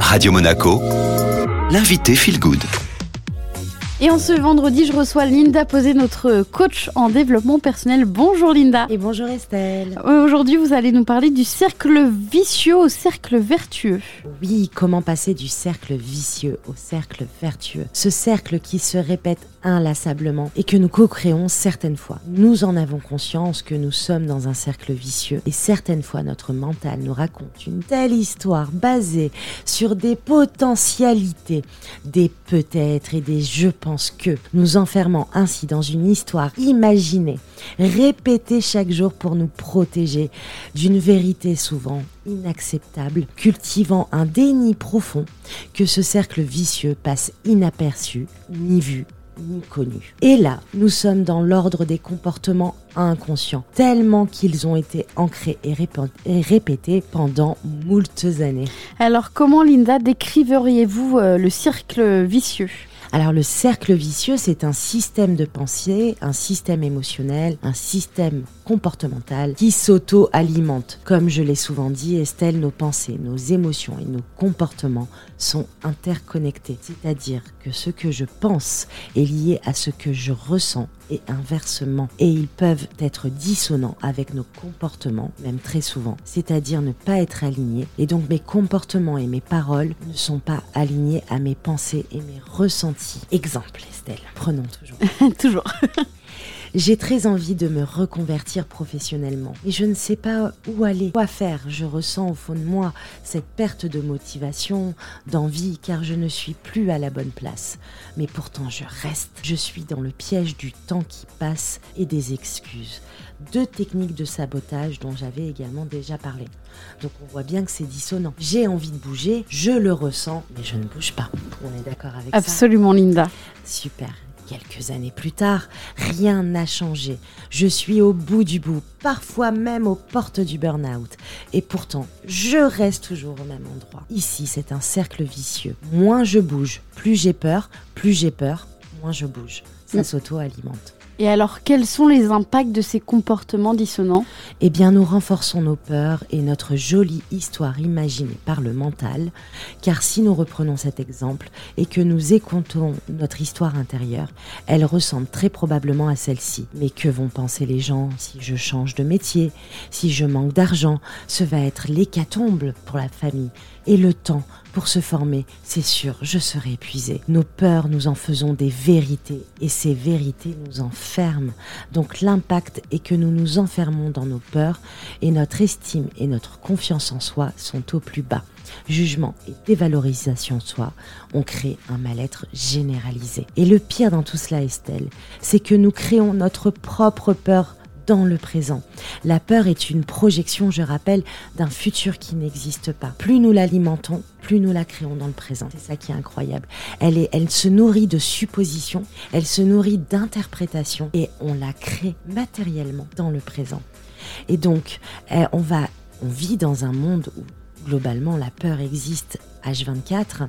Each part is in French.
Radio Monaco, l'invité Feel Good. Et en ce vendredi, je reçois Linda Posé, notre coach en développement personnel. Bonjour Linda. Et bonjour Estelle. Aujourd'hui, vous allez nous parler du cercle vicieux au cercle vertueux. Oui, comment passer du cercle vicieux au cercle vertueux? Ce cercle qui se répète inlassablement et que nous co-créons certaines fois. Nous en avons conscience que nous sommes dans un cercle vicieux et certaines fois notre mental nous raconte une telle histoire basée sur des potentialités, des peut-être et des je pense que, nous enfermant ainsi dans une histoire imaginée, répétée chaque jour pour nous protéger d'une vérité souvent inacceptable, cultivant un déni profond que ce cercle vicieux passe inaperçu, ni vu, Et là, nous sommes dans l'ordre des comportements inconscients, tellement qu'ils ont été ancrés et, répétés pendant moultes années. Alors comment, Linda, décriveriez-vous euh, le cercle vicieux? Alors le cercle vicieux, c'est un système de pensée, un système émotionnel, un système comportemental qui s'auto-alimente. Comme je l'ai souvent dit, Estelle, nos pensées, nos émotions et nos comportements sont interconnectés. C'est-à-dire que ce que je pense est lié à ce que je ressens et inversement. Et ils peuvent être dissonants avec nos comportements, même très souvent. C'est-à-dire ne pas être alignés. Et donc mes comportements et mes paroles ne sont pas alignés à mes pensées et mes ressentis. Exemple, Estelle. Prenons toujours. toujours. J'ai très envie de me reconvertir professionnellement et je ne sais pas où aller, quoi faire? Je ressens au fond de moi cette perte de motivation, d'envie, car je ne suis plus à la bonne place. Mais pourtant je reste. Je suis dans le piège du temps qui passe et des excuses. Deux techniques de sabotage dont j'avais également déjà parlé. Donc on voit bien que c'est dissonant. J'ai envie de bouger, je le ressens, mais je ne bouge pas. On est d'accord avec ça? Absolument Linda. Super. Quelques années plus tard, rien n'a changé. Je suis au bout du bout, parfois même aux portes du burn-out. Et pourtant, je reste toujours au même endroit. Ici, c'est un cercle vicieux. Moins je bouge, plus j'ai peur, plus j'ai peur, moins je bouge. Ça mm. s'auto-alimente. Et alors, quels sont les impacts de ces comportements dissonants Eh bien, nous renforçons nos peurs et notre jolie histoire imaginée par le mental, car si nous reprenons cet exemple et que nous écoutons notre histoire intérieure, elle ressemble très probablement à celle-ci. Mais que vont penser les gens si je change de métier, si je manque d'argent? Ce va être l'hécatombe pour la famille et le temps pour se former, c'est sûr, je serai épuisé. Nos peurs, nous en faisons des vérités et ces vérités nous enferment. Donc l'impact est que nous nous enfermons dans nos peurs et notre estime et notre confiance en soi sont au plus bas. Jugement et dévalorisation de soi, on crée un mal-être généralisé. Et le pire dans tout cela, Estelle, c'est que nous créons notre propre peur dans le présent. La peur est une projection, je rappelle, d'un futur qui n'existe pas. Plus nous l'alimentons, plus nous la créons dans le présent. C'est ça qui est incroyable. Elle, se nourrit de suppositions, elle se nourrit d'interprétations et on la crée matériellement dans le présent. Et donc, eh, on va, on vit dans un monde où globalement la peur existe H24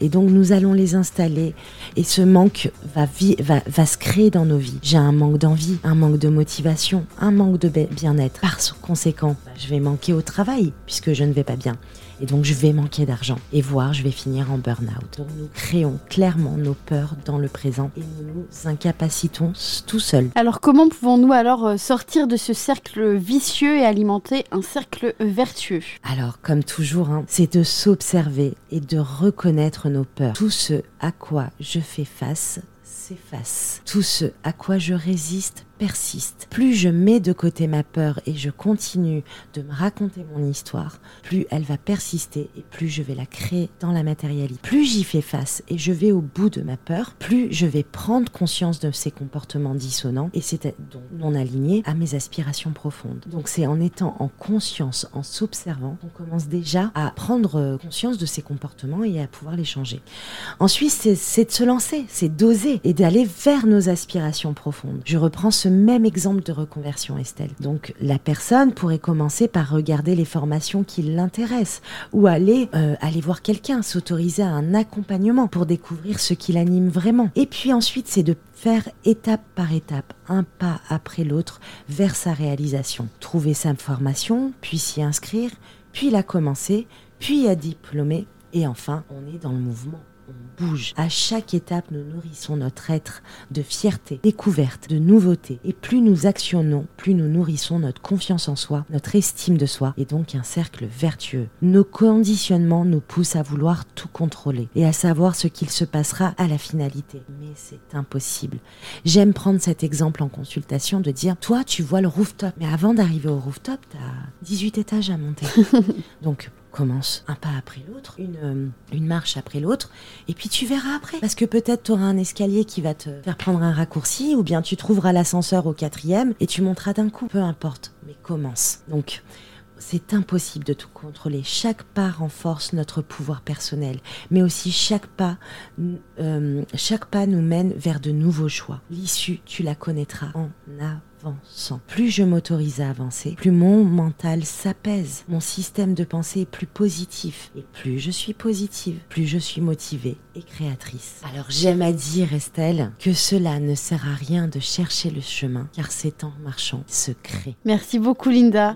et donc nous allons les installer et ce manque va, va, va se créer dans nos vies. J'ai un manque d'envie, un manque de motivation, un manque de bien-être. Par conséquent, je vais manquer au travail puisque je ne vais pas bien. Et donc je vais manquer d'argent et voir je vais finir en burn-out. Donc nous créons clairement nos peurs dans le présent et nous nous incapacitons tout seuls. Alors comment pouvons-nous alors euh, sortir de ce cercle vicieux et alimenter un cercle vertueux? Alors comme toujours, hein, c'est de s'observer et de reconnaître nos peurs. Tout ce à quoi je fais face s'efface. Tout ce à quoi je résiste persiste. Plus je mets de côté ma peur et je continue de me raconter mon histoire, plus elle va persister et plus je vais la créer dans la matérialité. Plus j'y fais face et je vais au bout de ma peur, plus je vais prendre conscience de ces comportements dissonants et c'est donc non alignés à mes aspirations profondes. Donc c'est en étant en conscience, en s'observant, qu'on commence déjà à prendre conscience de ces comportements et à pouvoir les changer. Ensuite, c'est de se lancer, c'est d'oser et d'aller vers nos aspirations profondes. Je reprends ce même exemple de reconversion, Estelle. Donc la personne pourrait commencer par regarder les formations qui l'intéressent ou aller, euh, aller voir quelqu'un, s'autoriser à un accompagnement pour découvrir ce qui l'anime vraiment. Et puis ensuite, c'est de faire étape par étape, un pas après l'autre, vers sa réalisation. Trouver sa formation, puis s'y inscrire, puis la commencer, puis à diplômer, et enfin, on est dans le mouvement on bouge. À chaque étape, nous nourrissons notre être de fierté, découverte, de nouveauté. Et plus nous actionnons, plus nous nourrissons notre confiance en soi, notre estime de soi, et donc un cercle vertueux. Nos conditionnements nous poussent à vouloir tout contrôler et à savoir ce qu'il se passera à la finalité. Mais c'est impossible. J'aime prendre cet exemple en consultation de dire, toi, tu vois le rooftop, mais avant d'arriver au rooftop, tu as 18 étages à monter. donc, commence un pas après l'autre, une, euh, une marche après l'autre, et puis tu verras après. Parce que peut-être tu auras un escalier qui va te faire prendre un raccourci, ou bien tu trouveras l'ascenseur au quatrième et tu monteras d'un coup. Peu importe, mais commence. Donc, c'est impossible de tout contrôler. Chaque pas renforce notre pouvoir personnel, mais aussi chaque pas, euh, chaque pas nous mène vers de nouveaux choix. L'issue, tu la connaîtras en avançant. Plus je m'autorise à avancer, plus mon mental s'apaise. Mon système de pensée est plus positif. Et plus je suis positive, plus je suis motivée et créatrice. Alors j'aime à dire, Estelle, que cela ne sert à rien de chercher le chemin, car c'est en marchant se crée. Merci beaucoup, Linda.